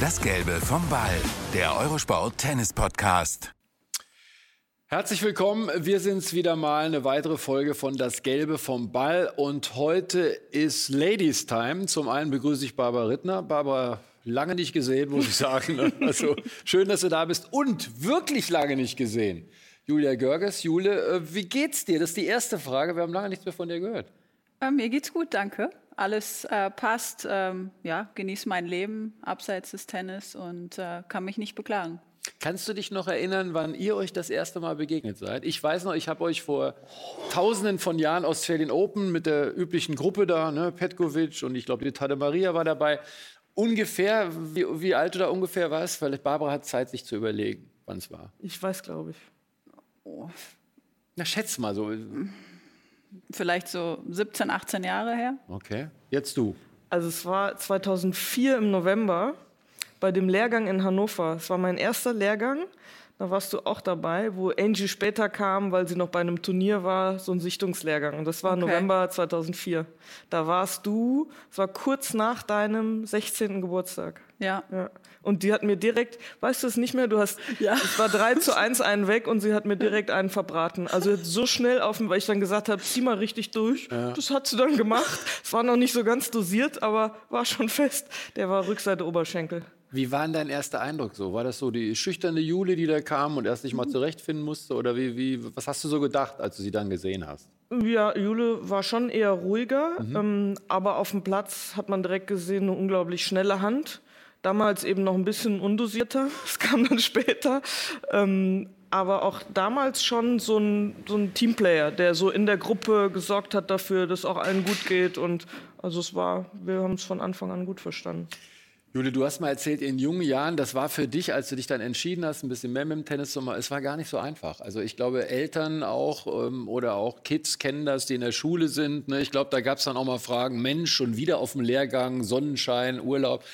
Das Gelbe vom Ball, der Eurosport Tennis Podcast. Herzlich willkommen. Wir sind's wieder mal eine weitere Folge von Das Gelbe vom Ball und heute ist Ladies Time. Zum einen begrüße ich Barbara Rittner. Barbara, lange nicht gesehen, muss ich sagen. Also schön, dass du da bist und wirklich lange nicht gesehen. Julia Görges, Jule, äh, wie geht's dir? Das ist die erste Frage. Wir haben lange nichts mehr von dir gehört. Äh, mir geht's gut, danke. Alles äh, passt. Ähm, ja, genieße mein Leben abseits des Tennis und äh, kann mich nicht beklagen. Kannst du dich noch erinnern, wann ihr euch das erste Mal begegnet seid? Ich weiß noch, ich habe euch vor Tausenden von Jahren Australian Open mit der üblichen Gruppe da, ne, Petkovic und ich glaube, die Tade Maria war dabei. Ungefähr, wie, wie alt du da ungefähr warst? Weil Barbara hat Zeit, sich zu überlegen, wann es war. Ich weiß, glaube ich. Oh, Na, schätz mal so. Vielleicht so 17, 18 Jahre her. Okay, jetzt du. Also es war 2004 im November bei dem Lehrgang in Hannover. Es war mein erster Lehrgang. Da warst du auch dabei, wo Angie später kam, weil sie noch bei einem Turnier war, so ein Sichtungslehrgang. Und das war Okay. November 2004. Da warst du, es war kurz nach deinem 16. Geburtstag. Ja. Ja. Und die hat mir direkt, weißt du es nicht mehr, du hast, es war 3 zu 1 einen weg und sie hat mir direkt einen verbraten. Also so schnell auf dem, weil ich dann gesagt habe, zieh mal richtig durch. Das hat sie dann gemacht. Es war noch nicht so ganz dosiert, aber war schon fest. Der war Rückseite Oberschenkel. Wie war denn dein erster Eindruck so? War das so die schüchterne Jule, die da kam und erst sich mal zurechtfinden musste? Oder wie, wie, was hast du so gedacht, als du sie dann gesehen hast? Ja, Jule war schon eher ruhiger, ähm, aber auf dem Platz hat man direkt gesehen, eine unglaublich schnelle Hand. Damals eben noch ein bisschen undosierter, das kam dann später. Ähm, aber auch damals schon so ein, so ein Teamplayer, der so in der Gruppe gesorgt hat dafür, dass auch allen gut geht. Und also es war, wir haben es von Anfang an gut verstanden. Jule, du hast mal erzählt, in jungen Jahren, das war für dich, als du dich dann entschieden hast, ein bisschen mehr mit dem Tennis zu machen, es war gar nicht so einfach. Also ich glaube, Eltern auch ähm, oder auch Kids kennen das, die in der Schule sind. Ne? Ich glaube, da gab es dann auch mal Fragen, Mensch, schon wieder auf dem Lehrgang, Sonnenschein, Urlaub.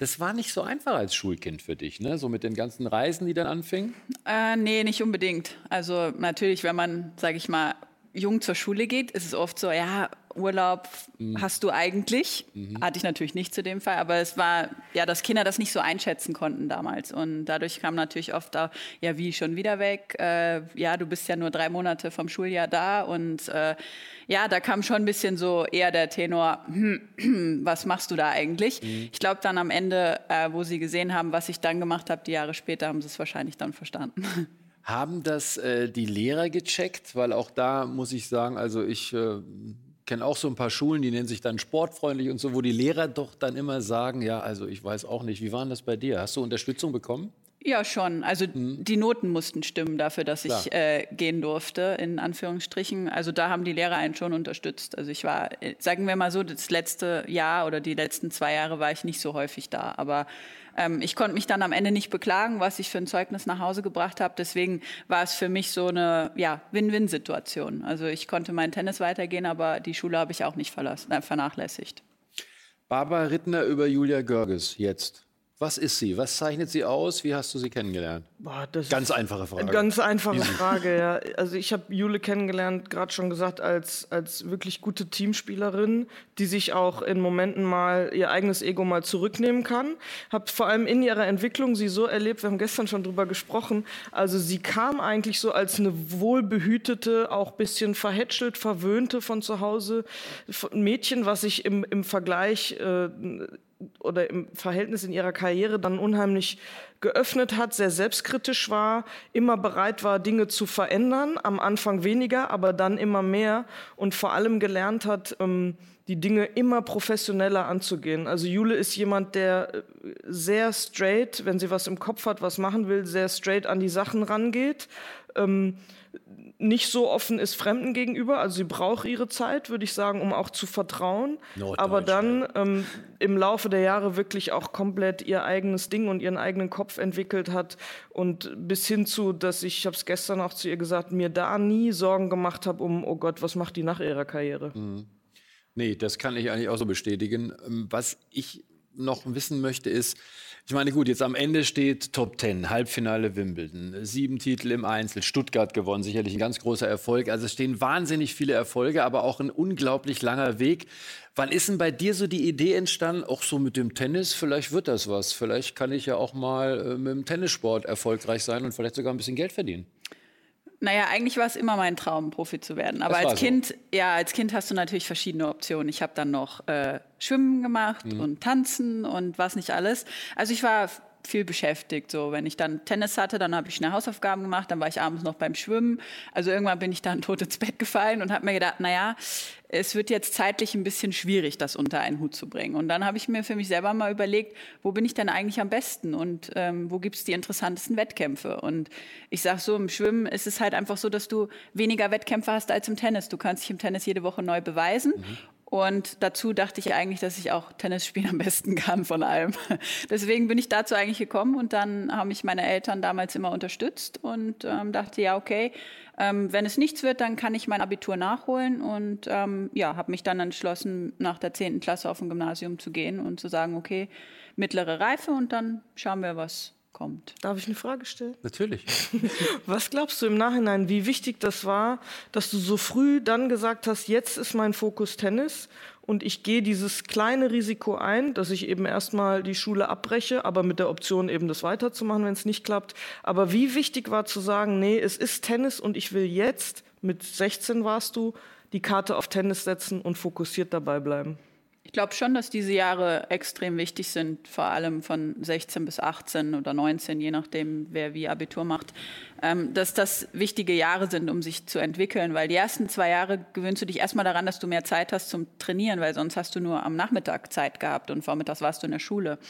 Das war nicht so einfach als Schulkind für dich, ne? so mit den ganzen Reisen, die dann anfingen. Äh, nee, nicht unbedingt. Also natürlich, wenn man, sage ich mal, jung zur Schule geht, ist es oft so, ja, Urlaub hast du eigentlich. Hatte ich natürlich nicht zu dem Fall, aber es war ja, dass Kinder das nicht so einschätzen konnten damals. Und dadurch kam natürlich oft da, ja, wie schon wieder weg? Äh, ja, du bist ja nur drei Monate vom Schuljahr da. Und äh, ja, da kam schon ein bisschen so eher der Tenor, hm, was machst du da eigentlich? Ich glaube dann am Ende, äh, wo sie gesehen haben, was ich dann gemacht habe, die Jahre später, haben sie es wahrscheinlich dann verstanden. Haben das äh, die Lehrer gecheckt? Weil auch da muss ich sagen, also ich äh, kenne auch so ein paar Schulen, die nennen sich dann sportfreundlich und so, wo die Lehrer doch dann immer sagen, ja, also ich weiß auch nicht, wie war denn das bei dir? Hast du Unterstützung bekommen? Ja, schon. Also die Noten mussten stimmen dafür, dass Klar. ich äh, gehen durfte, in Anführungsstrichen. Also da haben die Lehrer einen schon unterstützt. Also ich war, äh, sagen wir mal so, das letzte Jahr oder die letzten zwei Jahre war ich nicht so häufig da. Aber ähm, ich konnte mich dann am Ende nicht beklagen, was ich für ein Zeugnis nach Hause gebracht habe. Deswegen war es für mich so eine ja, Win-Win-Situation. Also ich konnte meinen Tennis weitergehen, aber die Schule habe ich auch nicht verlassen, äh, vernachlässigt. Barbara Rittner über Julia Görges jetzt. Was ist sie? Was zeichnet sie aus? Wie hast du sie kennengelernt? Boah, das Ganz ist einfache Frage. Eine ganz einfache Frage, ja. Also ich habe Jule kennengelernt, gerade schon gesagt, als, als wirklich gute Teamspielerin, die sich auch in Momenten mal ihr eigenes Ego mal zurücknehmen kann. Habe vor allem in ihrer Entwicklung sie so erlebt, wir haben gestern schon drüber gesprochen, also sie kam eigentlich so als eine wohlbehütete, auch bisschen verhätschelt, verwöhnte von zu Hause Mädchen, was sich im, im Vergleich äh, oder im Verhältnis in ihrer Karriere dann unheimlich geöffnet hat, sehr selbstkritisch war, immer bereit war, Dinge zu verändern, am Anfang weniger, aber dann immer mehr und vor allem gelernt hat, ähm, die Dinge immer professioneller anzugehen. Also Jule ist jemand, der äh, sehr straight, wenn sie was im Kopf hat, was machen will, sehr straight an die Sachen rangeht. Nicht so offen ist Fremden gegenüber. Also sie braucht ihre Zeit, würde ich sagen, um auch zu vertrauen. Aber dann ähm, im Laufe der Jahre wirklich auch komplett ihr eigenes Ding und ihren eigenen Kopf entwickelt hat. Und bis hin zu, dass ich, ich habe es gestern auch zu ihr gesagt, mir da nie Sorgen gemacht habe um, oh Gott, was macht die nach ihrer Karriere? Nee, das kann ich eigentlich auch so bestätigen. Ähm, Was ich noch wissen möchte, ist, Ich meine, gut, jetzt am Ende steht Top Ten, Halbfinale Wimbledon, sieben Titel im Einzel, Stuttgart gewonnen, sicherlich ein ganz großer Erfolg. Also es stehen wahnsinnig viele Erfolge, aber auch ein unglaublich langer Weg. Wann ist denn bei dir so die Idee entstanden, auch so mit dem Tennis, vielleicht wird das was, vielleicht kann ich ja auch mal äh, mit dem Tennissport erfolgreich sein und vielleicht sogar ein bisschen Geld verdienen? Naja, eigentlich war es immer mein Traum, Profi zu werden. Aber als Kind, so. ja, als Kind hast du natürlich verschiedene Optionen. Ich habe dann noch äh, Schwimmen gemacht mhm. und Tanzen und was nicht alles. Also ich war viel beschäftigt. So, wenn ich dann Tennis hatte, dann habe ich schnell Hausaufgaben gemacht, dann war ich abends noch beim Schwimmen. Also irgendwann bin ich dann tot ins Bett gefallen und habe mir gedacht, naja, es wird jetzt zeitlich ein bisschen schwierig, das unter einen Hut zu bringen. Und dann habe ich mir für mich selber mal überlegt, wo bin ich denn eigentlich am besten und ähm, wo gibt es die interessantesten Wettkämpfe? Und ich sage so, im Schwimmen ist es halt einfach so, dass du weniger Wettkämpfe hast als im Tennis. Du kannst dich im Tennis jede Woche neu beweisen. Mhm. Und dazu dachte ich eigentlich, dass ich auch Tennis spielen am besten kann von allem. Deswegen bin ich dazu eigentlich gekommen und dann haben mich meine Eltern damals immer unterstützt und ähm, dachte, ja, okay, ähm, wenn es nichts wird, dann kann ich mein Abitur nachholen und ähm, ja, habe mich dann entschlossen, nach der 10. Klasse auf ein Gymnasium zu gehen und zu sagen, okay, mittlere Reife und dann schauen wir, was kommt. Darf ich eine Frage stellen? Natürlich. Was glaubst du im Nachhinein, wie wichtig das war, dass du so früh dann gesagt hast, jetzt ist mein Fokus Tennis und ich gehe dieses kleine Risiko ein, dass ich eben erstmal die Schule abbreche, aber mit der Option eben das weiterzumachen, wenn es nicht klappt. Aber wie wichtig war zu sagen, nee, es ist Tennis und ich will jetzt, mit 16 warst du, die Karte auf Tennis setzen und fokussiert dabei bleiben? Ich glaube schon, dass diese Jahre extrem wichtig sind, vor allem von 16 bis 18 oder 19, je nachdem, wer wie Abitur macht, ähm, dass das wichtige Jahre sind, um sich zu entwickeln, weil die ersten zwei Jahre gewöhnst du dich erstmal daran, dass du mehr Zeit hast zum Trainieren, weil sonst hast du nur am Nachmittag Zeit gehabt und vormittags warst du in der Schule.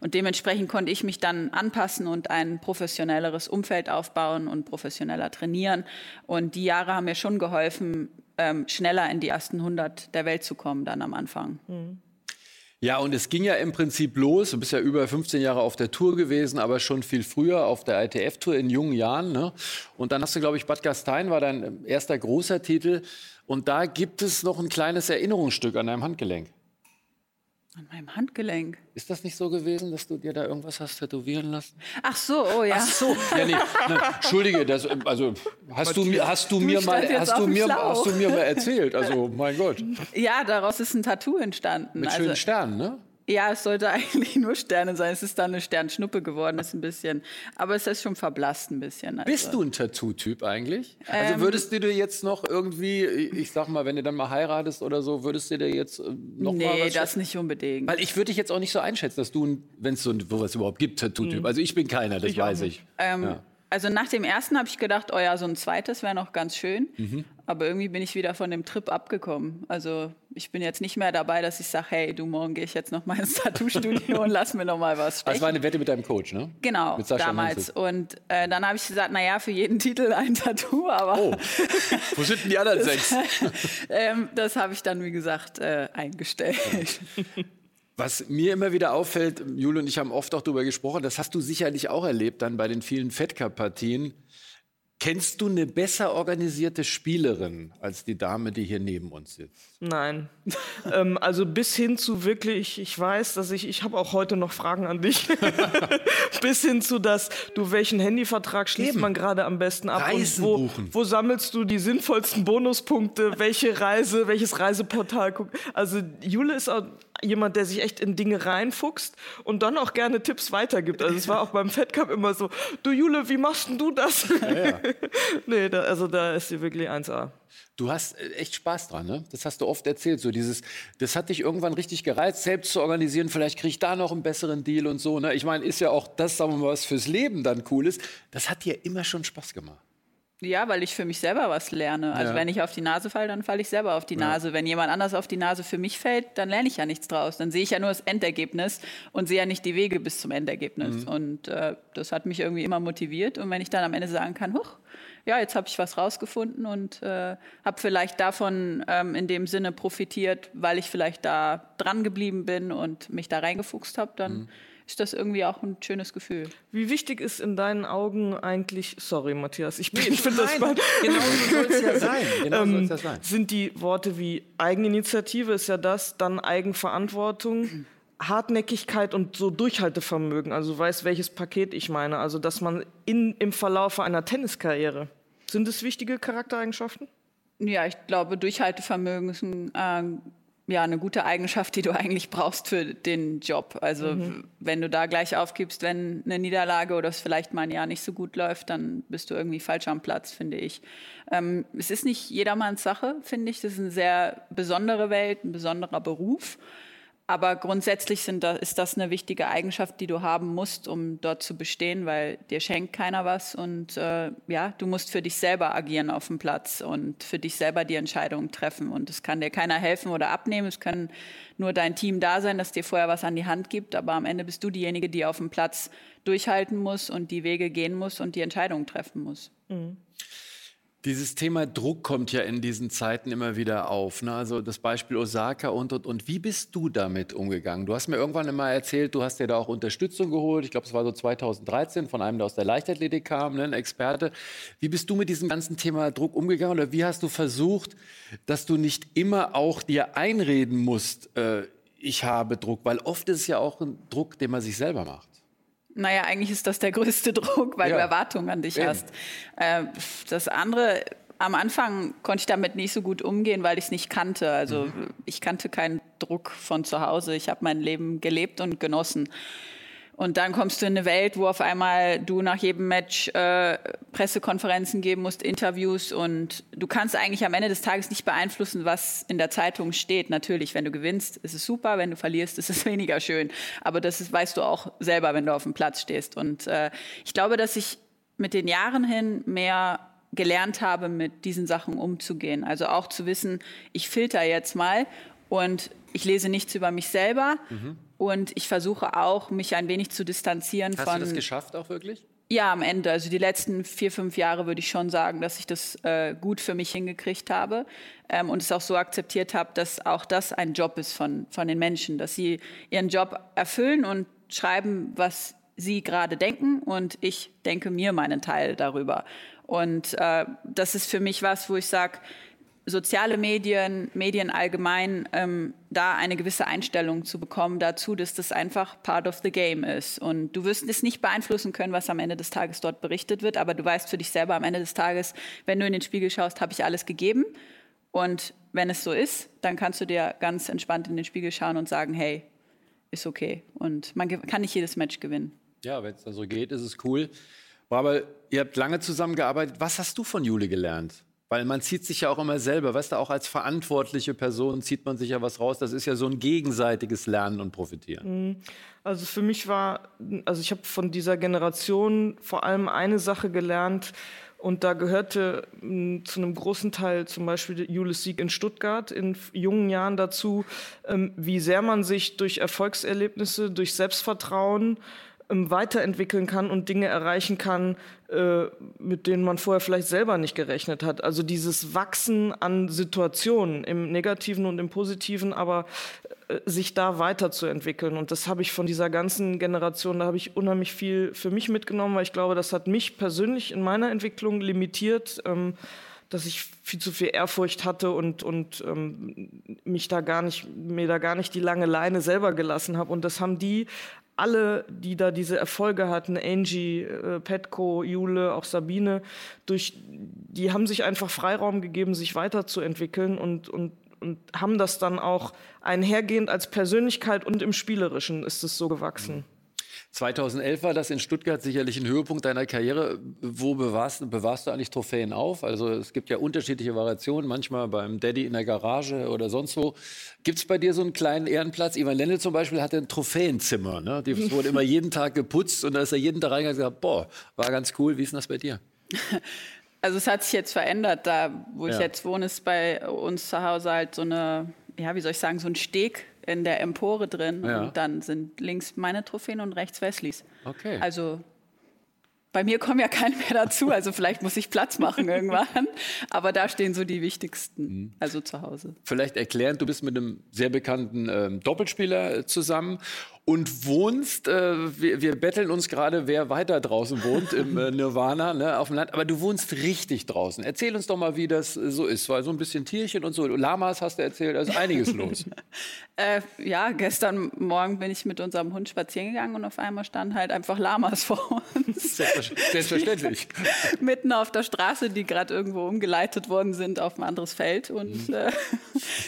Und dementsprechend konnte ich mich dann anpassen und ein professionelleres Umfeld aufbauen und professioneller trainieren. Und die Jahre haben mir schon geholfen, ähm, schneller in die ersten 100 der Welt zu kommen dann am Anfang. Mhm. Ja, und es ging ja im Prinzip los. Du bist ja über 15 Jahre auf der Tour gewesen, aber schon viel früher auf der ITF-Tour in jungen Jahren. Ne? Und dann hast du, glaube ich, Bad Gastein war dein erster großer Titel. Und da gibt es noch ein kleines Erinnerungsstück an deinem Handgelenk. An meinem Handgelenk. Ist das nicht so gewesen, dass du dir da irgendwas hast tätowieren lassen? Ach so, oh ja. Ach so. Ja, nee, nein, Entschuldige, das, also hast du mir, hast du, du mir mal, hast du mir, hast du mir mal erzählt? Also, mein Gott. Ja, daraus ist ein Tattoo entstanden. Mit schönen also, Sternen, ne? Ja, es sollte eigentlich nur Sterne sein. Es ist dann eine Sternschnuppe geworden, ist ein bisschen. Aber es ist schon verblasst ein bisschen. Also. Bist du ein Tattoo-Typ eigentlich? Also ähm, würdest du dir jetzt noch irgendwie, ich sag mal, wenn du dann mal heiratest oder so, würdest du dir jetzt äh, noch nee, mal was... Nee, das nicht unbedingt. Weil ich würde dich jetzt auch nicht so einschätzen, dass du, wenn es so sowas überhaupt gibt, Tattoo-Typ. Mhm. Also ich bin keiner, das ich weiß ich. Ähm, ja. Also nach dem ersten habe ich gedacht, oh ja, so ein zweites wäre noch ganz schön. Mhm. Aber irgendwie bin ich wieder von dem Trip abgekommen. Also ich bin jetzt nicht mehr dabei, dass ich sage, hey, du, morgen gehe ich jetzt noch mal ins Tattoo-Studio und lass mir noch mal was stechen. Das war eine Wette mit deinem Coach, ne? Genau, damals. Menzel. Und äh, dann habe ich gesagt, naja, für jeden Titel ein Tattoo, aber... Oh, wo sind denn die anderen sechs? ähm, das habe ich dann, wie gesagt, äh, eingestellt. Was mir immer wieder auffällt, Jule und ich haben oft auch darüber gesprochen, das hast du sicherlich auch erlebt dann bei den vielen Fettcup-Partien. Kennst du eine besser organisierte Spielerin als die Dame, die hier neben uns sitzt? Nein. ähm, also bis hin zu wirklich, ich weiß, dass ich, ich habe auch heute noch Fragen an dich. bis hin zu das, du, welchen Handyvertrag schließt Eben. man gerade am besten ab? Reisen und wo, buchen. wo sammelst du die sinnvollsten Bonuspunkte? Welche Reise, welches Reiseportal guckt? Also Jule ist auch jemand, der sich echt in Dinge reinfuchst und dann auch gerne Tipps weitergibt. Also es war auch beim Fed Cup immer so, du Jule, wie machst denn du das? Ja, ja. nee, da, also da ist sie wirklich 1A. Du hast äh, echt Spaß dran, ne? Das hast du oft erzählt. So dieses, das hat dich irgendwann richtig gereizt, selbst zu organisieren. Vielleicht kriege ich da noch einen besseren Deal und so. Ne? Ich meine, ist ja auch das, sagen wir mal, was fürs Leben dann cool ist. Das hat dir immer schon Spaß gemacht. Ja, weil ich für mich selber was lerne. Also ja. wenn ich auf die Nase falle, dann falle ich selber auf die Nase. Ja. Wenn jemand anders auf die Nase für mich fällt, dann lerne ich ja nichts draus. Dann sehe ich ja nur das Endergebnis und sehe ja nicht die Wege bis zum Endergebnis. Mhm. Und äh, das hat mich irgendwie immer motiviert. Und wenn ich dann am Ende sagen kann, huch, ja, jetzt habe ich was rausgefunden und äh, habe vielleicht davon ähm, in dem Sinne profitiert, weil ich vielleicht da dran geblieben bin und mich da reingefuchst habe, dann mhm ist das irgendwie auch ein schönes Gefühl. Wie wichtig ist in deinen Augen eigentlich, sorry Matthias, ich, ich finde das spannend. Genau so soll es ja sein. Genau ähm, ja sein. Sind die Worte wie Eigeninitiative, ist ja das, dann Eigenverantwortung, Hartnäckigkeit und so Durchhaltevermögen. Also du weißt, welches Paket ich meine. Also dass man in, im Verlauf einer Tenniskarriere. Sind es wichtige Charaktereigenschaften? Ja, ich glaube, Durchhaltevermögen ist ein äh, ja, eine gute Eigenschaft, die du eigentlich brauchst für den Job. Also mhm. wenn du da gleich aufgibst, wenn eine Niederlage oder es vielleicht mal ein Jahr nicht so gut läuft, dann bist du irgendwie falsch am Platz, finde ich. Ähm, es ist nicht jedermanns Sache, finde ich. Das ist eine sehr besondere Welt, ein besonderer Beruf. Aber grundsätzlich da, ist das eine wichtige Eigenschaft, die du haben musst, um dort zu bestehen, weil dir schenkt keiner was und äh, ja, du musst für dich selber agieren auf dem Platz und für dich selber die Entscheidungen treffen. Und es kann dir keiner helfen oder abnehmen. Es kann nur dein Team da sein, das dir vorher was an die Hand gibt. Aber am Ende bist du diejenige, die auf dem Platz durchhalten muss und die Wege gehen muss und die Entscheidungen treffen muss. Mhm. Dieses Thema Druck kommt ja in diesen Zeiten immer wieder auf. Ne? Also das Beispiel Osaka und, und, und. Wie bist du damit umgegangen? Du hast mir irgendwann immer erzählt, du hast dir da auch Unterstützung geholt. Ich glaube, es war so 2013 von einem, der aus der Leichtathletik kam, ne? ein Experte. Wie bist du mit diesem ganzen Thema Druck umgegangen? Oder wie hast du versucht, dass du nicht immer auch dir einreden musst, äh, ich habe Druck? Weil oft ist es ja auch ein Druck, den man sich selber macht. Naja, eigentlich ist das der größte Druck, weil ja. du Erwartungen an dich Eben. hast. Äh, das andere, am Anfang konnte ich damit nicht so gut umgehen, weil ich es nicht kannte. Also mhm. ich kannte keinen Druck von zu Hause. Ich habe mein Leben gelebt und genossen. Und dann kommst du in eine Welt, wo auf einmal du nach jedem Match äh, Pressekonferenzen geben musst, Interviews und du kannst eigentlich am Ende des Tages nicht beeinflussen, was in der Zeitung steht. Natürlich, wenn du gewinnst, ist es super, wenn du verlierst, ist es weniger schön. Aber das ist, weißt du auch selber, wenn du auf dem Platz stehst. Und äh, ich glaube, dass ich mit den Jahren hin mehr gelernt habe, mit diesen Sachen umzugehen. Also auch zu wissen, ich filter jetzt mal und ich lese nichts über mich selber mhm. Und ich versuche auch, mich ein wenig zu distanzieren Hast von. Hast du das geschafft auch wirklich? Ja, am Ende. Also die letzten vier, fünf Jahre würde ich schon sagen, dass ich das äh, gut für mich hingekriegt habe ähm, und es auch so akzeptiert habe, dass auch das ein Job ist von, von den Menschen, dass sie ihren Job erfüllen und schreiben, was sie gerade denken und ich denke mir meinen Teil darüber. Und äh, das ist für mich was, wo ich sage, soziale Medien, Medien allgemein, ähm, da eine gewisse Einstellung zu bekommen dazu, dass das einfach part of the game ist. Und du wirst es nicht beeinflussen können, was am Ende des Tages dort berichtet wird, aber du weißt für dich selber am Ende des Tages, wenn du in den Spiegel schaust, habe ich alles gegeben. Und wenn es so ist, dann kannst du dir ganz entspannt in den Spiegel schauen und sagen, hey, ist okay. Und man kann nicht jedes Match gewinnen. Ja, wenn es dann so geht, ist es cool. Aber ihr habt lange zusammengearbeitet. Was hast du von Jule gelernt? Weil man zieht sich ja auch immer selber, weißt du, auch als verantwortliche Person zieht man sich ja was raus. Das ist ja so ein gegenseitiges Lernen und Profitieren. Mhm. Also für mich war, also ich habe von dieser Generation vor allem eine Sache gelernt und da gehörte hm, zu einem großen Teil zum Beispiel Julius Sieg in Stuttgart in jungen Jahren dazu, ähm, wie sehr man sich durch Erfolgserlebnisse, durch Selbstvertrauen weiterentwickeln kann und Dinge erreichen kann, äh, mit denen man vorher vielleicht selber nicht gerechnet hat. Also dieses Wachsen an Situationen im Negativen und im Positiven, aber äh, sich da weiterzuentwickeln. Und das habe ich von dieser ganzen Generation, da habe ich unheimlich viel für mich mitgenommen, weil ich glaube, das hat mich persönlich in meiner Entwicklung limitiert. Ähm, dass ich viel zu viel Ehrfurcht hatte und, und ähm, mich da gar nicht, mir da gar nicht die lange Leine selber gelassen habe. Und das haben die alle, die da diese Erfolge hatten, Angie, äh, Petko, Jule, auch Sabine, durch, die haben sich einfach Freiraum gegeben, sich weiterzuentwickeln und, und, und haben das dann auch einhergehend als Persönlichkeit und im Spielerischen ist es so gewachsen. 2011 war das in Stuttgart sicherlich ein Höhepunkt deiner Karriere. Wo bewahrst, bewahrst, du eigentlich Trophäen auf? Also es gibt ja unterschiedliche Variationen, manchmal beim Daddy in der Garage oder sonst wo. Gibt es bei dir so einen kleinen Ehrenplatz? Ivan Lendl zum Beispiel hatte ein Trophäenzimmer. Ne? Die wurde immer jeden Tag geputzt und da ist er jeden Tag reingegangen und gesagt, boah, war ganz cool. Wie ist denn das bei dir? Also es hat sich jetzt verändert. Da, wo ja. ich jetzt wohne, ist bei uns zu Hause halt so eine, ja, wie soll ich sagen, so ein Steg in der Empore drin ja. und dann sind links meine Trophäen und rechts Wesleys. Okay. Also bei mir kommen ja keine mehr dazu, also vielleicht muss ich Platz machen irgendwann. Aber da stehen so die wichtigsten, mhm. also zu Hause. Vielleicht erklärend, du bist mit einem sehr bekannten ähm, Doppelspieler äh, zusammen und wohnst, äh, wir, wir, betteln uns gerade, wer weiter draußen wohnt im äh, Nirvana ne, auf dem Land, aber du wohnst richtig draußen. Erzähl uns doch mal, wie das äh, so ist, weil so ein bisschen Tierchen und so, Lamas hast du erzählt, da ist einiges los. Äh, ja, gestern Morgen bin ich mit unserem Hund spazieren gegangen und auf einmal standen halt einfach Lamas vor uns. Selbstverständlich. Mitten auf der Straße, die gerade irgendwo umgeleitet worden sind auf ein anderes Feld und mhm. Äh,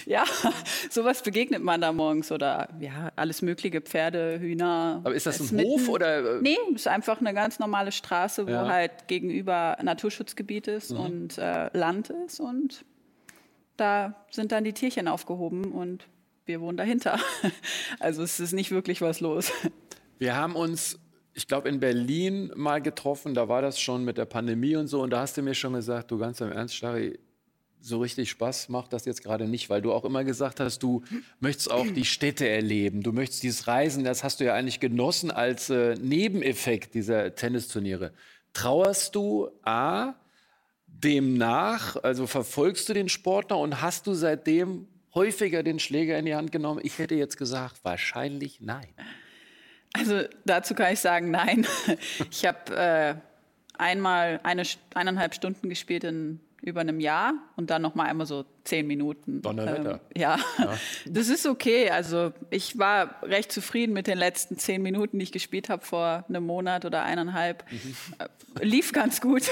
ja, sowas begegnet man da morgens oder ja, alles mögliche, Pferde Pferde, Hühner. Aber ist das ein mitten, Hof oder? Äh? Nee, ist einfach eine ganz normale Straße, wo ja. halt gegenüber Naturschutzgebiet ist mhm. und äh, Land ist und da sind dann die Tierchen aufgehoben und wir wohnen dahinter. Also es ist nicht wirklich was los. Wir haben uns ich glaube, in Berlin mal getroffen, da war das schon mit der Pandemie und so. Und da hast du mir schon gesagt, du ganz im Ernst, Starry, so richtig Spaß macht das jetzt gerade nicht, weil du auch immer gesagt hast, du möchtest auch die Städte erleben, du möchtest dieses Reisen, das hast du ja eigentlich genossen als äh, Nebeneffekt dieser Tennisturniere. Trauerst du A, dem nach, also verfolgst du den Sportler und hast du seitdem häufiger den Schläger in die Hand genommen? Ich hätte jetzt gesagt, wahrscheinlich nein. Also dazu kann ich sagen, nein. Ich habe äh, einmal eine, eineinhalb Stunden gespielt in über einem Jahr und dann noch mal einmal so zehn Minuten. Donnerwetter. Ähm, ja. ja, das ist okay. Also ich war recht zufrieden mit den letzten zehn Minuten, die ich gespielt habe vor einem Monat oder eineinhalb. Mhm. Äh, lief ganz gut,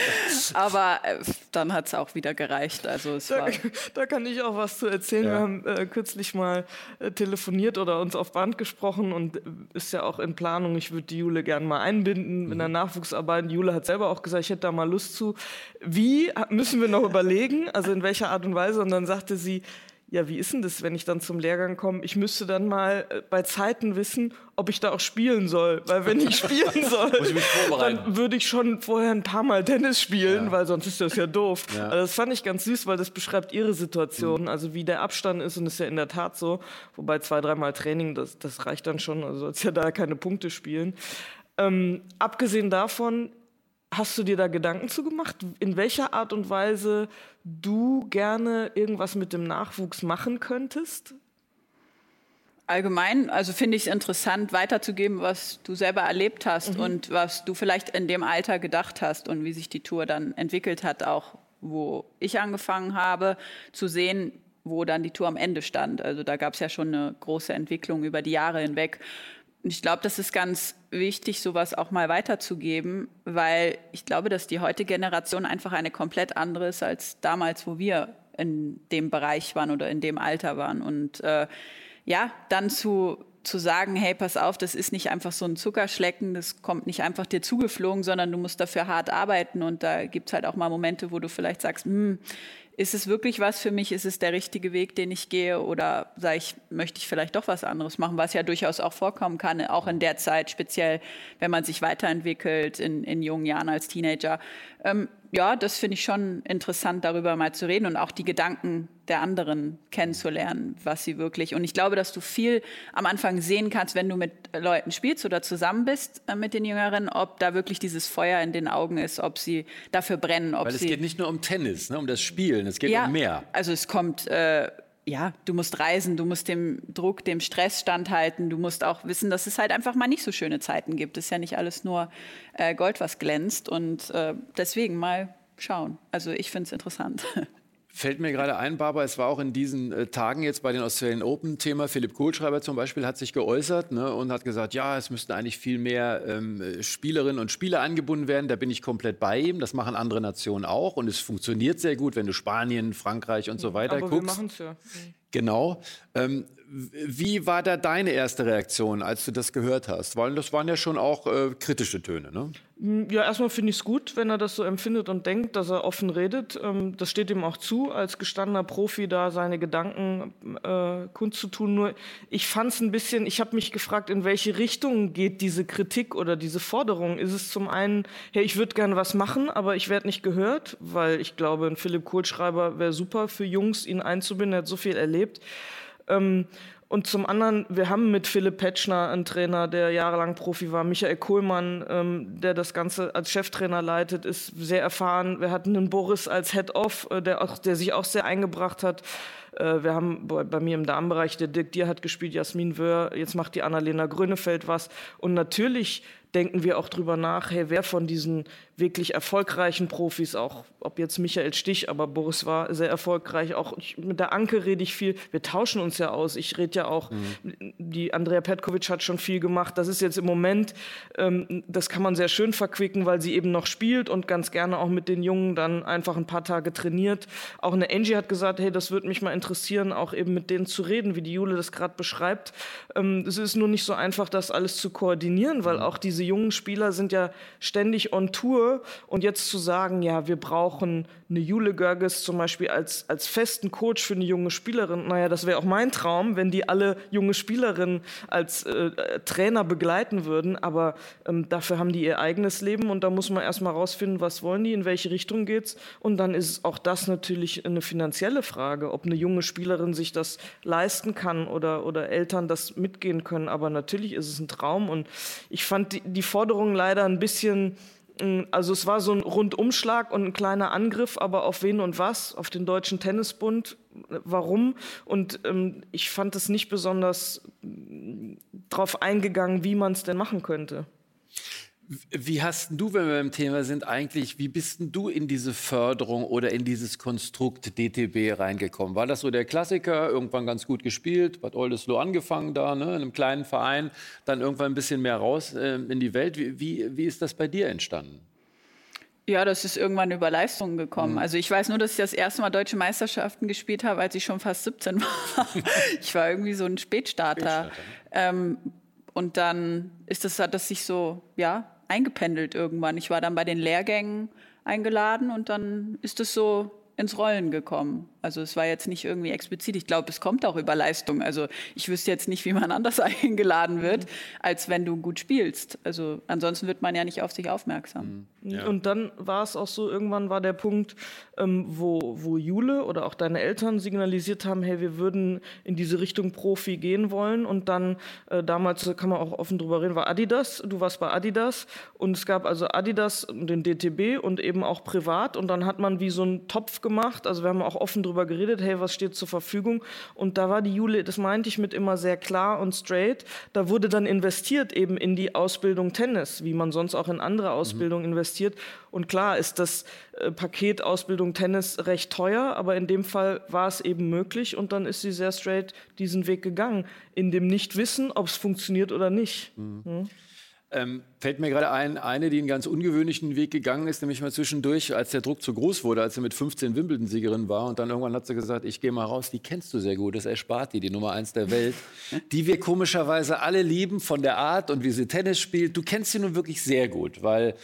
aber äh, dann hat es auch wieder gereicht. Also es da, war da kann ich auch was zu erzählen. Ja. Wir haben äh, kürzlich mal äh, telefoniert oder uns auf Band gesprochen und äh, ist ja auch in Planung. Ich würde die Jule gerne mal einbinden mhm. in der Nachwuchsarbeit. Jule hat selber auch gesagt, ich hätte da mal Lust zu. Wie müssen wir noch überlegen? Also in welcher Art und Weise. Und dann sagte sie, ja, wie ist denn das, wenn ich dann zum Lehrgang komme? Ich müsste dann mal äh, bei Zeiten wissen, ob ich da auch spielen soll. Weil wenn ich spielen soll, dann würde ich schon vorher ein paar Mal Tennis spielen, ja. weil sonst ist das ja doof. Ja. Also das fand ich ganz süß, weil das beschreibt ihre Situation, mhm. also wie der Abstand ist und ist ja in der Tat so. Wobei zwei, dreimal Training, das, das reicht dann schon, also sollst ja da keine Punkte spielen. Ähm, abgesehen davon, Hast du dir da Gedanken zu gemacht, in welcher Art und Weise du gerne irgendwas mit dem Nachwuchs machen könntest? Allgemein, also finde ich es interessant, weiterzugeben, was du selber erlebt hast mhm. und was du vielleicht in dem Alter gedacht hast und wie sich die Tour dann entwickelt hat, auch wo ich angefangen habe, zu sehen, wo dann die Tour am Ende stand. Also da gab es ja schon eine große Entwicklung über die Jahre hinweg. Und ich glaube, das ist ganz wichtig, sowas auch mal weiterzugeben, weil ich glaube, dass die heutige Generation einfach eine komplett andere ist als damals, wo wir in dem Bereich waren oder in dem Alter waren. Und äh, ja, dann zu, zu sagen, hey, pass auf, das ist nicht einfach so ein Zuckerschlecken, das kommt nicht einfach dir zugeflogen, sondern du musst dafür hart arbeiten. Und da gibt es halt auch mal Momente, wo du vielleicht sagst, hm, ist es wirklich was für mich? Ist es der richtige Weg, den ich gehe? Oder sage ich, möchte ich vielleicht doch was anderes machen, was ja durchaus auch vorkommen kann, auch in der Zeit, speziell wenn man sich weiterentwickelt in, in jungen Jahren als Teenager. Ähm, ja, das finde ich schon interessant, darüber mal zu reden und auch die Gedanken der anderen kennenzulernen, was sie wirklich. Und ich glaube, dass du viel am Anfang sehen kannst, wenn du mit Leuten spielst oder zusammen bist äh, mit den Jüngeren, ob da wirklich dieses Feuer in den Augen ist, ob sie dafür brennen. Ob Weil es geht nicht nur um Tennis, ne, um das Spielen, es geht ja, um mehr. Also es kommt. Äh, ja, du musst reisen, du musst dem Druck, dem Stress standhalten, du musst auch wissen, dass es halt einfach mal nicht so schöne Zeiten gibt. Es ist ja nicht alles nur äh, Gold, was glänzt und äh, deswegen mal schauen. Also ich finde es interessant. Fällt mir gerade ein, Barbara, es war auch in diesen äh, Tagen jetzt bei den Australian Open Thema. Philipp Kohlschreiber zum Beispiel hat sich geäußert ne, und hat gesagt, ja, es müssten eigentlich viel mehr ähm, Spielerinnen und Spieler angebunden werden. Da bin ich komplett bei ihm. Das machen andere Nationen auch und es funktioniert sehr gut, wenn du Spanien, Frankreich und so weiter Aber guckst. Wir machen's ja. Genau. Ähm, wie war da deine erste Reaktion, als du das gehört hast? Weil das waren ja schon auch äh, kritische Töne, ne? Mm, ja, erstmal finde ich es gut, wenn er das so empfindet und denkt, dass er offen redet. Ähm, das steht ihm auch zu, als gestandener Profi da seine Gedanken äh, kundzutun. Nur ich fand es ein bisschen, ich habe mich gefragt, in welche Richtung geht diese Kritik oder diese Forderung? Ist es zum einen, hey, ich würde gerne was machen, aber ich werde nicht gehört, weil ich glaube, ein Philipp Kohlschreiber wäre super für Jungs, ihn einzubinden, er hat so viel erlebt. Ähm, und zum anderen, wir haben mit Philipp Petschner einen Trainer, der jahrelang Profi war, Michael Kohlmann, ähm, der das Ganze als Cheftrainer leitet, ist sehr erfahren. Wir hatten einen Boris als Head-Off, äh, der, der sich auch sehr eingebracht hat. Äh, wir haben bei, bei, mir im Damenbereich, der Dirk Dier hat gespielt, Jasmin Wöhr, jetzt macht die Annalena Grönefeld was. Und natürlich denken wir auch drüber nach, hey, wer von diesen wirklich erfolgreichen Profis, auch ob jetzt Michael Stich, aber Boris war sehr erfolgreich, auch ich, mit der Anke rede ich viel, wir tauschen uns ja aus, ich rede ja auch, mhm. die Andrea Petkovic hat schon viel gemacht, das ist jetzt im Moment, ähm, das kann man sehr schön verquicken, weil sie eben noch spielt und ganz gerne auch mit den Jungen dann einfach ein paar Tage trainiert. Auch eine Angie hat gesagt, hey, das würde mich mal interessieren, auch eben mit denen zu reden, wie die Jule das gerade beschreibt. Ähm, es ist nur nicht so einfach, das alles zu koordinieren, weil mhm. auch diese jungen Spieler sind ja ständig on Tour. Und jetzt zu sagen, ja, wir brauchen eine Jule Görges zum Beispiel als, als festen Coach für eine junge Spielerin, naja, das wäre auch mein Traum, wenn die alle junge Spielerinnen als äh, Trainer begleiten würden, aber ähm, dafür haben die ihr eigenes Leben und da muss man erstmal rausfinden, was wollen die, in welche Richtung geht's. Und dann ist auch das natürlich eine finanzielle Frage, ob eine junge Spielerin sich das leisten kann oder, oder Eltern das mitgehen können, aber natürlich ist es ein Traum. Und ich fand die, die Forderung leider ein bisschen mm, also es war so ein Rundumschlag und ein kleiner Angriff, aber auf wen und was? Auf den Deutschen Tennisbund. Warum? Und ähm, ich fand es nicht besonders mm, darauf eingegangen, wie man es denn machen könnte. Wie hast du, wenn wir beim Thema sind, eigentlich, wie bist du in diese Förderung oder in dieses Konstrukt DTB reingekommen? War das so der Klassiker, irgendwann ganz gut gespielt, Bad Oldesloe angefangen da, ne, in einem kleinen Verein, dann irgendwann ein bisschen mehr raus äh, in die Welt. Wie, wie, wie ist das bei dir entstanden? Ja, das ist irgendwann über Leistungen gekommen. Mhm. Also ich weiß nur, dass ich das erste Mal deutsche Meisterschaften gespielt habe, als ich schon fast 17 war. ich war irgendwie so ein Spätstarter. Spätstarter. Ähm, und dann ist das, hat das sich so, ja, eingependelt irgendwann. Ich war dann bei den Lehrgängen eingeladen und dann ist es so ins Rollen gekommen. Also es war jetzt nicht irgendwie explizit. Ich glaube, es kommt auch über Leistung. Also ich wüsste jetzt nicht, wie man anders eingeladen wird, als wenn du gut spielst. Also ansonsten wird man ja nicht auf sich aufmerksam. Mhm. Ja. Und dann war es auch so, irgendwann war der Punkt, ähm, wo, wo Jule oder auch deine Eltern signalisiert haben, hey, wir würden in diese Richtung Profi gehen wollen. Und dann, äh, damals kann man auch offen drüber reden, war Adidas. Du warst bei Adidas. Und es gab also Adidas und den DTB und eben auch privat. Und dann hat man wie so einen Topf gemacht. Also wir haben auch offen drüber geredet, hey, was steht zur Verfügung? Und da war die Jule, das meinte ich mit immer sehr klar und straight. Da wurde dann investiert eben in die Ausbildung Tennis, wie man sonst auch in andere Ausbildungen mhm. investiert investiert. Und klar ist das äh, Paket Ausbildung Tennis recht teuer, aber in dem Fall war es eben möglich und dann ist sie sehr straight diesen Weg gegangen, in dem Nichtwissen, ob es funktioniert oder nicht. Mhm. Mhm. Ähm, fällt mir gerade ein, eine, die einen ganz ungewöhnlichen Weg gegangen ist, nämlich mal zwischendurch, als der Druck zu groß wurde, als sie mit 15 Wimbledon-Siegerin war und dann irgendwann hat sie gesagt, ich gehe mal raus, die kennst du sehr gut, das ist Esparti, die Nummer eins der Welt, die wir komischerweise alle lieben von der Art und wie sie Tennis spielt. Du kennst sie nun wirklich sehr gut, weil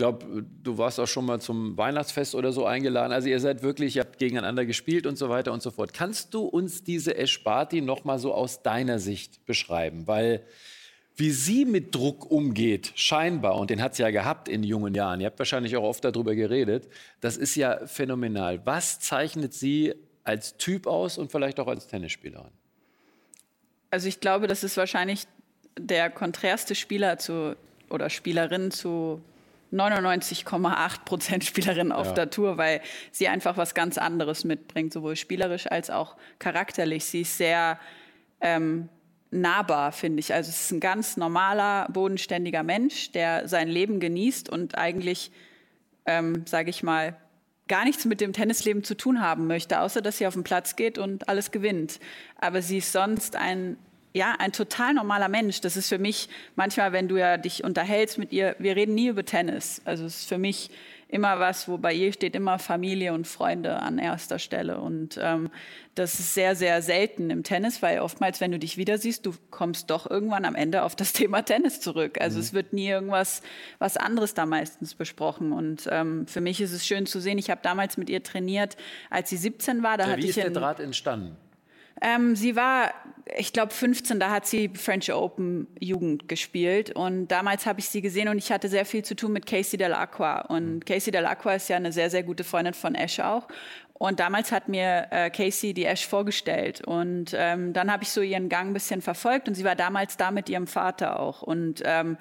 glaube, du warst auch schon mal zum Weihnachtsfest oder so eingeladen. Also ihr seid wirklich, ihr habt gegeneinander gespielt und so weiter und so fort. Kannst du uns diese Esparti noch mal so aus deiner Sicht beschreiben? Weil wie sie mit Druck umgeht, scheinbar, und den hat sie ja gehabt in jungen Jahren, ihr habt wahrscheinlich auch oft darüber geredet, das ist ja phänomenal. Was zeichnet sie als Typ aus und vielleicht auch als Tennisspielerin? Also ich glaube, das ist wahrscheinlich der konträrste Spieler zu oder Spielerin zu 99,8 Prozent Spielerin auf ja. der Tour, weil sie einfach was ganz anderes mitbringt, sowohl spielerisch als auch charakterlich. Sie ist sehr ähm, nahbar, finde ich. Also es ist ein ganz normaler, bodenständiger Mensch, der sein Leben genießt und eigentlich, ähm, sage ich mal, gar nichts mit dem Tennisleben zu tun haben möchte, außer dass sie auf den Platz geht und alles gewinnt. Aber sie ist sonst ein ja, ein total normaler Mensch. Das ist für mich manchmal, wenn du ja dich unterhältst mit ihr, wir reden nie über Tennis. Also es ist für mich immer was, wo bei ihr steht immer Familie und Freunde an erster Stelle. Und ähm, das ist sehr, sehr selten im Tennis, weil oftmals, wenn du dich wieder siehst, du kommst doch irgendwann am Ende auf das Thema Tennis zurück. Also mhm. es wird nie irgendwas was anderes da meistens besprochen. Und ähm, für mich ist es schön zu sehen. Ich habe damals mit ihr trainiert, als sie 17 war. Da ja, hatte wie ich ist der Draht entstanden? Ähm, sie war, ich glaube, 15, da hat sie French Open Jugend gespielt. Und damals habe ich sie gesehen und ich hatte sehr viel zu tun mit Casey Delacqua. Und mhm. Casey Delacqua ist ja eine sehr, sehr gute Freundin von Ash auch. Und damals hat mir äh, Casey die Ash vorgestellt. Und ähm, dann habe ich so ihren Gang ein bisschen verfolgt. Und sie war damals da mit ihrem Vater auch. Und ähm,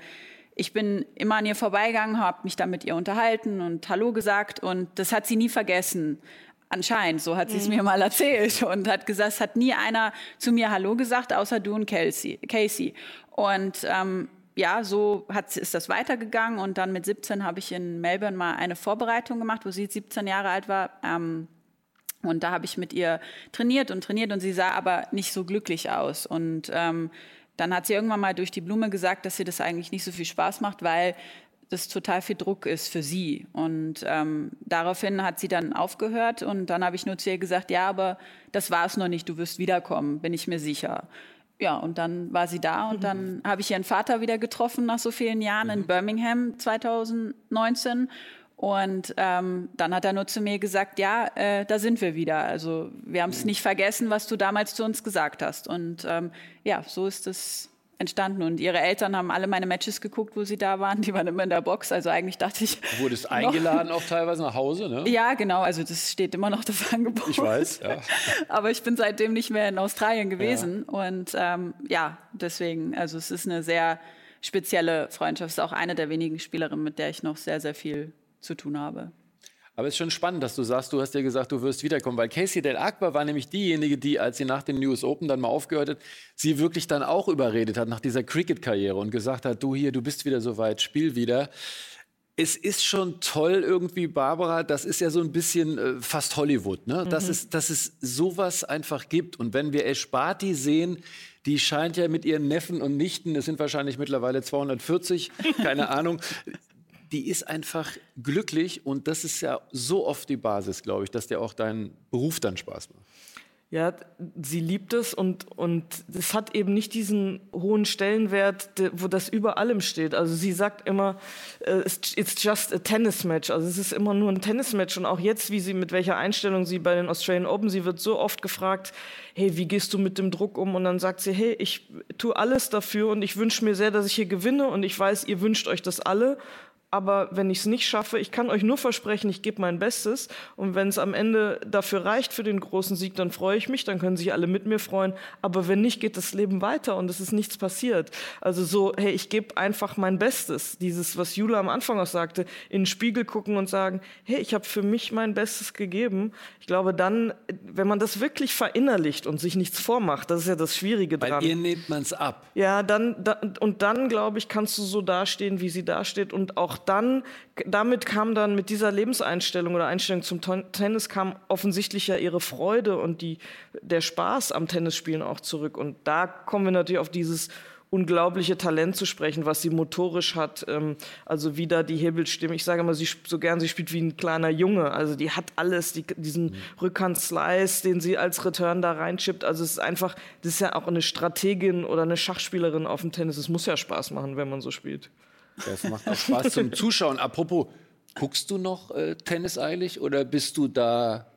ich bin immer an ihr vorbeigegangen, habe mich dann mit ihr unterhalten und Hallo gesagt. Und das hat sie nie vergessen. Anscheinend, so hat sie es mir mal erzählt und hat gesagt, es hat nie einer zu mir Hallo gesagt, außer du und Casey. Casey. Und ähm, ja, so hat, ist das weitergegangen und dann mit 17 habe ich in Melbourne mal eine Vorbereitung gemacht, wo sie 17 Jahre alt war. Ähm, und da habe ich mit ihr trainiert und trainiert und sie sah aber nicht so glücklich aus. Und ähm, dann hat sie irgendwann mal durch die Blume gesagt, dass sie das eigentlich nicht so viel Spaß macht, weil das total viel Druck ist für sie. Und ähm, daraufhin hat sie dann aufgehört und dann habe ich nur zu ihr gesagt, ja, aber das war es noch nicht, du wirst wiederkommen, bin ich mir sicher. Ja, und dann war sie da und mhm. dann habe ich ihren Vater wieder getroffen nach so vielen Jahren mhm. in Birmingham 2019 und ähm, dann hat er nur zu mir gesagt, ja, äh, da sind wir wieder. Also wir haben es nicht vergessen, was du damals zu uns gesagt hast. Und ähm, ja, so ist es entstanden. Und ihre Eltern haben alle meine Matches geguckt, wo sie da waren. Die waren immer in der Box. Also eigentlich dachte ich. Du wurdest eingeladen auch teilweise nach Hause, ne? Ja, genau. Also das steht immer noch das Angebot. Ich weiß, ja. Aber ich bin seitdem nicht mehr in Australien gewesen. Ja. Und ähm, ja, deswegen, also es ist eine sehr spezielle Freundschaft. Es ist auch eine der wenigen Spielerinnen, mit der ich noch sehr, sehr viel zu tun habe. Aber es ist schon spannend, dass du sagst, du hast ja gesagt, du wirst wiederkommen, weil Casey Del Akbar war nämlich diejenige, die, als sie nach den News Open dann mal aufgehört hat, sie wirklich dann auch überredet hat nach dieser Cricket-Karriere und gesagt hat, du hier, du bist wieder soweit, spiel wieder. Es ist schon toll irgendwie, Barbara, das ist ja so ein bisschen äh, fast Hollywood, ne? Mhm. dass, es, dass es sowas einfach gibt. Und wenn wir Esh Barty sehen, die scheint ja mit ihren Neffen und Nichten, es sind wahrscheinlich mittlerweile 240, keine Ahnung, die ist einfach glücklich und das ist ja so oft die Basis, glaube ich, dass dir auch dein Beruf dann Spaß macht. Ja, sie liebt es und und es hat eben nicht diesen hohen Stellenwert, wo das über allem steht. Also sie sagt immer, uh, it's just a tennis match. Also es ist immer nur ein Tennismatch und auch jetzt, wie sie mit welcher Einstellung sie bei den Australian Open, sie wird so oft gefragt, hey, wie gehst du mit dem Druck um? Und dann sagt sie, hey, ich tue alles dafür und ich wünsche mir sehr, dass ich hier gewinne und ich weiß, ihr wünscht euch das alle aber wenn ich es nicht schaffe, ich kann euch nur versprechen, ich gebe mein Bestes. Und wenn es am Ende dafür reicht für den großen Sieg, dann freue ich mich, dann können sich alle mit mir freuen. Aber wenn nicht, geht das Leben weiter und es ist nichts passiert. Also so, hey, ich gebe einfach mein Bestes. Dieses, was Jula am Anfang auch sagte, in den Spiegel gucken und sagen, hey, ich habe für mich mein Bestes gegeben. Ich glaube, dann, wenn man das wirklich verinnerlicht und sich nichts vormacht, das ist ja das Schwierige dran. Bei ihr nimmt man es ab. Ja, dann, da, und dann, glaube ich, kannst du so dastehen, wie sie dasteht und auch dann, damit kam dann mit dieser Lebenseinstellung oder Einstellung zum Tennis kam offensichtlich ja ihre Freude und die, der Spaß am Tennisspielen auch zurück. Und da kommen wir natürlich auf dieses unglaubliche Talent zu sprechen, was sie motorisch hat. Ähm, also wieder die Hebelstimme. Ich sage immer, sie so gern, sie spielt wie ein kleiner Junge. Also die hat alles, die, diesen mhm. Rückhand-Slice, den sie als Return da reinschippt. Also es ist einfach, das ist ja auch eine Strategin oder eine Schachspielerin auf dem Tennis. Es muss ja Spaß machen, wenn man so spielt. Das macht auch Spaß zum Zuschauen. Apropos, guckst du noch äh, Tennis eigentlich oder bist du da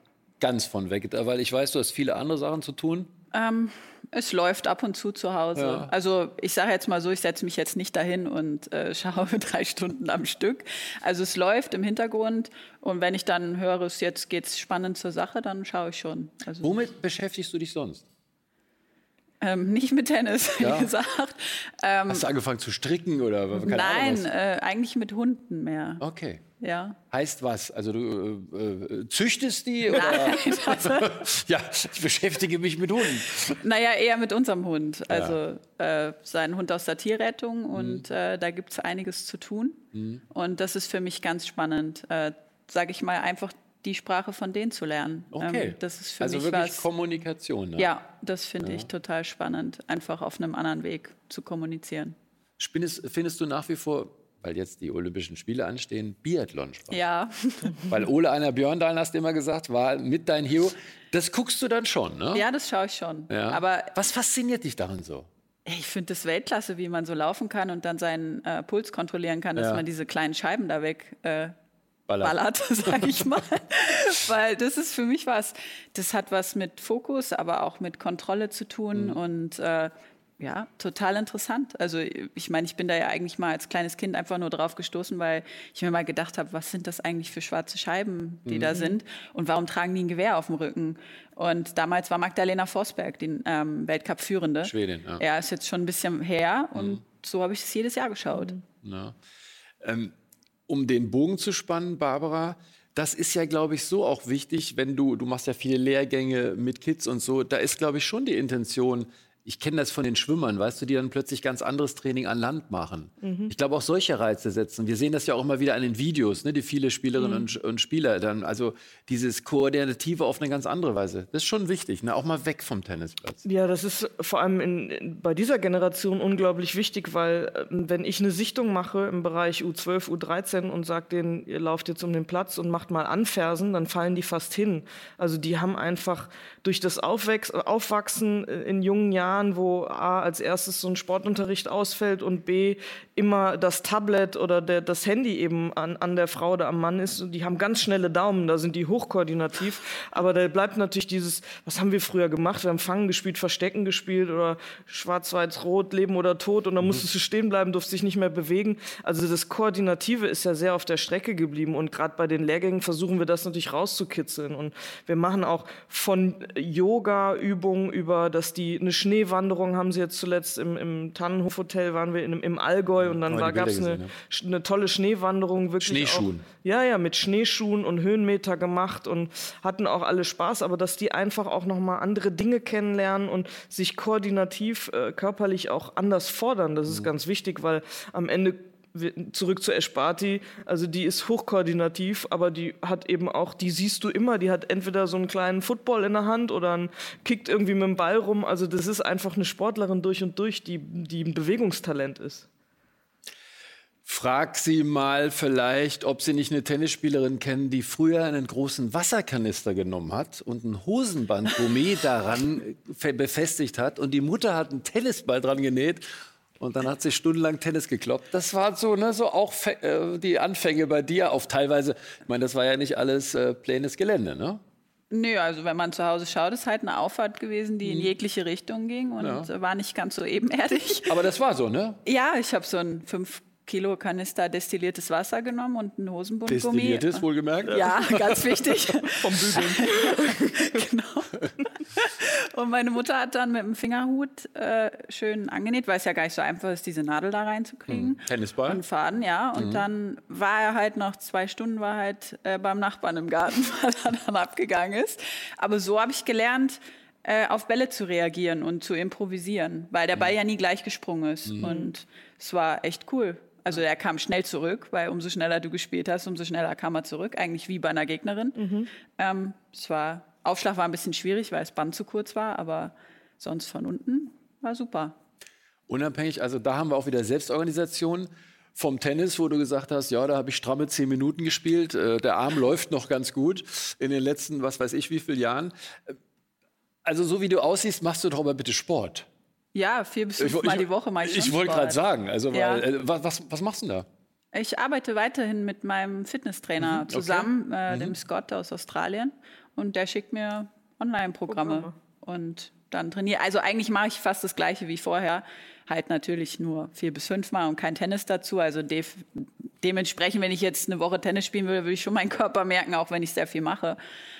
ganz von weg? Weil ich weiß, du hast viele andere Sachen zu tun. Ähm, es läuft ab und zu zu Hause. Ja. Also ich sage jetzt mal so, ich setze mich jetzt nicht dahin und äh, schaue drei Stunden am Stück. Also es läuft im Hintergrund und wenn ich dann höre, es jetzt geht's spannend zur Sache, dann schaue ich schon. Also Womit beschäftigst du dich sonst? Ähm, nicht mit Tennis, wie ja. gesagt. Ähm, Hast du angefangen zu stricken oder? Keine nein, äh, eigentlich mit Hunden mehr. Okay. Ja. Heißt was? Also du äh, äh züchtest die? Oder? Nein, also, ja, ich beschäftige mich mit Hunden. Naja, eher mit unserem Hund. Also ja. äh, sein Hund aus der Tierrettung und mhm. äh, da gibt es einiges zu tun. Mhm. Und das ist für mich ganz spannend. Äh, Sage ich mal, einfach die Sprache von denen zu lernen. Okay. Ähm, das ist für also mich wirklich was, Kommunikation. Ne? Ja, das finde ja. ich total spannend, einfach auf einem anderen Weg zu kommunizieren. Findest, findest du nach wie vor, weil jetzt die Olympischen Spiele anstehen, Biathlon spannend? Ja. weil Ole Einer Björndalen, hast du immer gesagt, war mit dein Hero. Das guckst du dann schon, ne? Ja, das schaue ich schon. Ja. Aber Was fasziniert dich daran so? Ich finde das Weltklasse, wie man so laufen kann und dann seinen äh, Puls kontrollieren kann, dass ja. man diese kleinen Scheiben da weg äh, ballert, ballert sage ich mal. Weil das ist für mich was, das hat was mit Fokus, aber auch mit Kontrolle zu tun mhm. und äh, ja, total interessant. Also ich meine, ich bin da ja eigentlich mal als kleines Kind einfach nur drauf gestoßen, weil ich mir mal gedacht habe, was sind das eigentlich für schwarze Scheiben, die mhm. da sind und warum tragen die ein Gewehr auf dem Rücken? Und damals war Magdalena Forsberg die ähm, Weltcup-Führende. Schwedin, ja. Er ist jetzt schon ein bisschen her und mhm. so habe ich es jedes Jahr geschaut. Ja. Ähm, um den Bogen zu spannen, Barbara, das ist ja, glaube ich, so auch wichtig, wenn du, du machst ja viele Lehrgänge mit Kids und so, da ist, glaube ich, schon die Intention, ich kenne das von den Schwimmern, weißt du, die dann plötzlich ganz anderes Training an Land machen. Mhm. Ich glaube, auch solche Reize setzen. Wir sehen das ja auch immer wieder an den Videos, ne, die viele Spielerinnen mhm. und, und, Spieler dann, also dieses Koordinative auf eine ganz andere Weise. Das ist schon wichtig, ne, auch mal weg vom Tennisplatz. Ja, das ist vor allem in, in, bei dieser Generation unglaublich wichtig, weil äh, wenn ich eine Sichtung mache im Bereich U12, U13 und sage denen, ihr lauft jetzt um den Platz und macht mal Anfersen, dann fallen die fast hin. Also die haben einfach durch das Aufwachsen äh, in jungen Jahren Jahren, wo A als erstes so ein Sportunterricht ausfällt und B immer das Tablet oder der, das Handy eben an, an der Frau oder am Mann ist. Und die haben ganz schnelle Daumen, da sind die hochkoordinativ. Aber da bleibt natürlich dieses, was haben wir früher gemacht? Wir haben Fangen gespielt, Verstecken gespielt oder Schwarz-Weiß-Rot, Leben oder Tod. Und dann musstest du stehen bleiben, durfst dich nicht mehr bewegen. Also das Koordinative ist ja sehr auf der Strecke geblieben. Und gerade bei den Lehrgängen versuchen wir das natürlich rauszukitzeln. Und wir machen auch von Yoga-Übungen über, dass die eine Schnee Schneewanderung haben sie jetzt zuletzt im, im Tannenhof-Hotel, waren wir in, im Allgäu und dann gab es eine, eine, tolle Schneewanderung. Wirklich Schneeschuhen. Auch, ja, ja, mit Schneeschuhen und Höhenmeter gemacht und hatten auch alle Spaß, aber dass die einfach auch nochmal andere Dinge kennenlernen und sich koordinativ, äh, körperlich auch anders fordern, das ist mhm. ganz wichtig, weil am Ende zurück zu Esparti, also die ist hochkoordinativ, aber die hat eben auch, die siehst du immer, die hat entweder so einen kleinen Football in der Hand oder einen, kickt irgendwie mit dem Ball rum. Also das ist einfach eine Sportlerin durch und durch, die, die ein Bewegungstalent ist. Frag sie mal vielleicht, ob sie nicht eine Tennisspielerin kennen, die früher einen großen Wasserkanister genommen hat und ein Hosenbandgummi daran befestigt hat und die Mutter hat einen Tennisball dran genäht und dann hat sie stundenlang Tennis gekloppt. Das war so, ne, so auch äh, die Anfänge bei dir auf teilweise. Ich meine, das war ja nicht alles äh, plänes Gelände, ne? Nö, also wenn man zu Hause schaut, ist halt eine Auffahrt gewesen, die in mhm. jegliche Richtung ging und ja. war nicht ganz so ebenerdig. Aber das war so, ne? Ja, ich habe so ein fünf Kilo Kanister destilliertes Wasser genommen und einen Hosenbundgummi. Destilliertes, wohlgemerkt? Ja, ganz wichtig. Vom Bügeln. Und meine Mutter hat dann mit dem Fingerhut äh, schön angenäht, weil es ja gar nicht so einfach ist, diese Nadel da reinzukriegen. Mhm. Tennisball? Und Faden, ja. Und mhm. dann war er halt noch zwei Stunden war halt äh, beim Nachbarn im Garten, weil er dann abgegangen ist. Aber so habe ich gelernt, äh, auf Bälle zu reagieren und zu improvisieren, weil der Ball mhm. ja nie gleich gesprungen ist. Mhm. Und es war echt cool. Also er kam schnell zurück, weil umso schneller du gespielt hast, umso schneller kam er zurück, eigentlich wie bei einer Gegnerin. Mhm. Ähm, es war, Aufschlag war ein bisschen schwierig, weil das Band zu kurz war, aber sonst von unten war super. Unabhängig, also da haben wir auch wieder Selbstorganisation vom Tennis, wo du gesagt hast, ja, da habe ich stramme zehn Minuten gespielt, äh, der Arm läuft noch ganz gut in den letzten, was weiß ich, wie viele Jahren. Äh, also so wie du aussiehst, machst du doch aber bitte Sport. Ja, vier bis fünf ich, Mal die Woche mache ich Ich wollte gerade sagen, also ja. weil, äh, was, was machst du denn da? Ich arbeite weiterhin mit meinem Fitnesstrainer mhm, zusammen, okay. äh, mhm. dem Scott aus Australien. Und der schickt mir Online-Programme. Und dann trainiere. Also eigentlich mache ich fast das Gleiche wie vorher. Halt natürlich nur vier bis fünf Mal und kein Tennis dazu. Also de dementsprechend, wenn ich jetzt eine Woche Tennis spielen würde, würde ich schon meinen Körper merken, auch wenn ich sehr viel mache.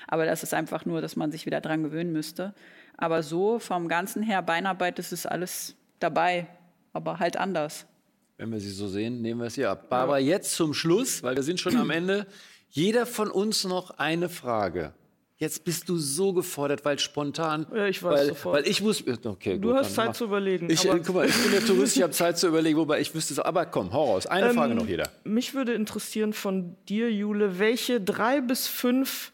Aber das ist einfach nur, dass man sich wieder dran gewöhnen müsste. Aber so vom Ganzen her, Beinarbeit, das ist alles dabei, aber halt anders. Wenn wir sie so sehen, nehmen wir es hier ab. Barbara, jetzt zum Schluss, weil wir sind schon am Ende. Jeder von uns noch eine Frage. Jetzt bist du so gefordert, weil spontan. Ja, ich weiß weil, sofort. Weil ich muss. Okay, du gut, hast Zeit mach. zu überlegen. Ich, guck mal, ich bin der Tourist, ich habe Zeit zu überlegen, wobei ich wüsste es. Aber komm, hau raus. Eine ähm, Frage noch jeder. Mich würde interessieren von dir, Jule, welche drei bis fünf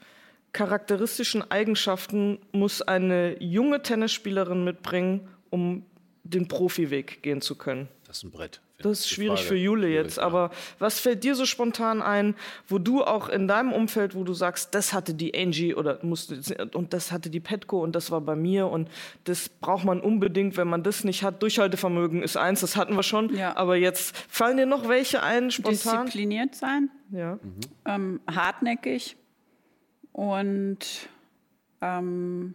charakteristischen Eigenschaften muss eine junge Tennisspielerin mitbringen, um den Profiweg gehen zu können? Das ist ein Brett. Das ist schwierig Frage. für Jule jetzt, aber was fällt dir so spontan ein, wo du auch in deinem Umfeld, wo du sagst, das hatte die Angie oder musste und das hatte die Petco und das war bei mir und das braucht man unbedingt, wenn man das nicht hat. Durchhaltevermögen ist eins, das hatten wir schon, ja. aber jetzt fallen dir noch welche ein spontan? Diszipliniert sein, ja. Mhm. Ähm, hartnäckig, und ähm,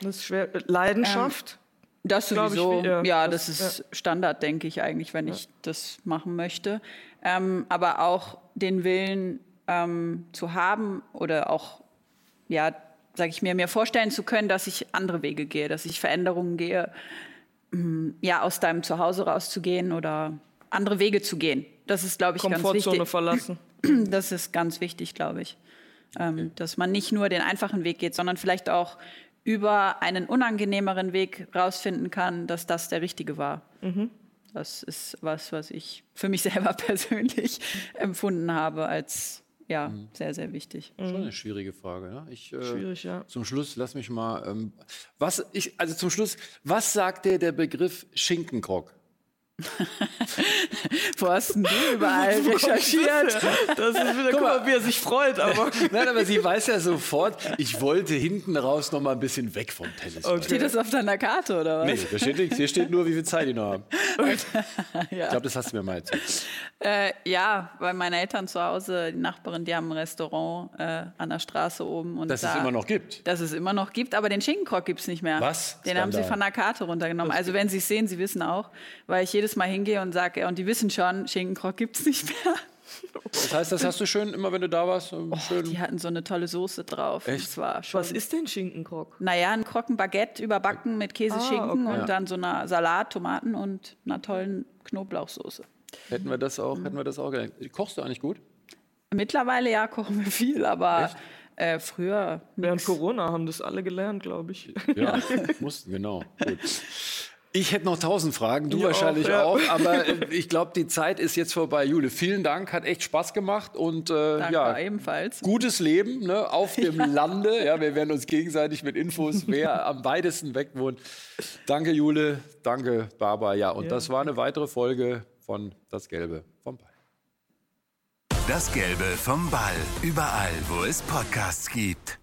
das ist schwer. Leidenschaft? Ähm, das sowieso, ich, ja, ja, das, das ist ja. Standard, denke ich eigentlich, wenn ja. ich das machen möchte. Ähm, aber auch den Willen ähm, zu haben oder auch, ja, sage ich mir, mir vorstellen zu können, dass ich andere Wege gehe, dass ich Veränderungen gehe, mm, ja, aus deinem Zuhause rauszugehen oder andere Wege zu gehen. Das ist, glaube ich, ganz Komfortzone wichtig. verlassen. Das ist ganz wichtig, glaube ich. Ähm, dass man nicht nur den einfachen Weg geht, sondern vielleicht auch über einen unangenehmeren Weg rausfinden kann, dass das der richtige war. Das ist was, was ich für mich selber persönlich empfunden habe als ja, sehr, sehr wichtig. Schon eine schwierige Frage. Ne? Ich, äh, Schwierig, ja. Zum Schluss, lass mich mal. Ähm, was ich, also zum Schluss, was sagt dir der Begriff Schinkenkrock? Wo hast denn du überall recherchiert? Das ist wieder, guck mal, wie er sich freut, aber. Nein, aber sie weiß ja sofort, ich wollte hinten raus noch mal ein bisschen weg vom Tennis. Steht das auf deiner Karte oder was? Nee, da steht nichts. Hier steht nur, wie viel Zeit die noch haben. Ich ja. glaube, das hast du mir mal erzählt. Äh, ja, weil meine Eltern zu Hause, die Nachbarin, die haben ein Restaurant äh, an der Straße oben. Und Dass da, es immer noch gibt. Dass es immer noch gibt, aber den Schinkenkrock gibt es nicht mehr. Was? Den haben sie Skandal. von der Karte runtergenommen. Also wenn sie es sehen, sie wissen auch, weil ich jedes Mal hingehe und sage, ja, und die wissen schon, Schinkenkrock gibt es nicht mehr. Das heißt, das hast du schön, immer wenn du da warst, schön. Die hatten so eine tolle Soße drauf. Echt? Was ist denn Schinkenkrock? naja, ein Krockenbaguette überbacken mit Käse, Schinken okay. und dann so einer Salat, Tomaten und einer tollen Knoblauchsoße. Hätten wir das auch, hätten wir das auch gelernt. Kochst du eigentlich gut? Mittlerweile ja kochen wir viel, aber äh, früher Während Corona haben das alle gelernt, glaube ich. Ja, mussten, genau. Gut. Ich hätte noch tausend Fragen, du Ich wahrscheinlich auch, auch, ja. aber äh, ich glaube, die Zeit ist jetzt vorbei. Jule, vielen Dank, hat echt Spaß gemacht und äh, Danke ja, ebenfalls. gutes Leben ne, auf dem Lande. Ja, wir werden uns gegenseitig mit Infos, wer am weitesten weg wohnt. Danke, Jule, danke, Barbara. Ja, und das war eine weitere Folge von Das Gelbe vom Ball. Das Gelbe vom Ball. Überall, wo es Podcasts gibt.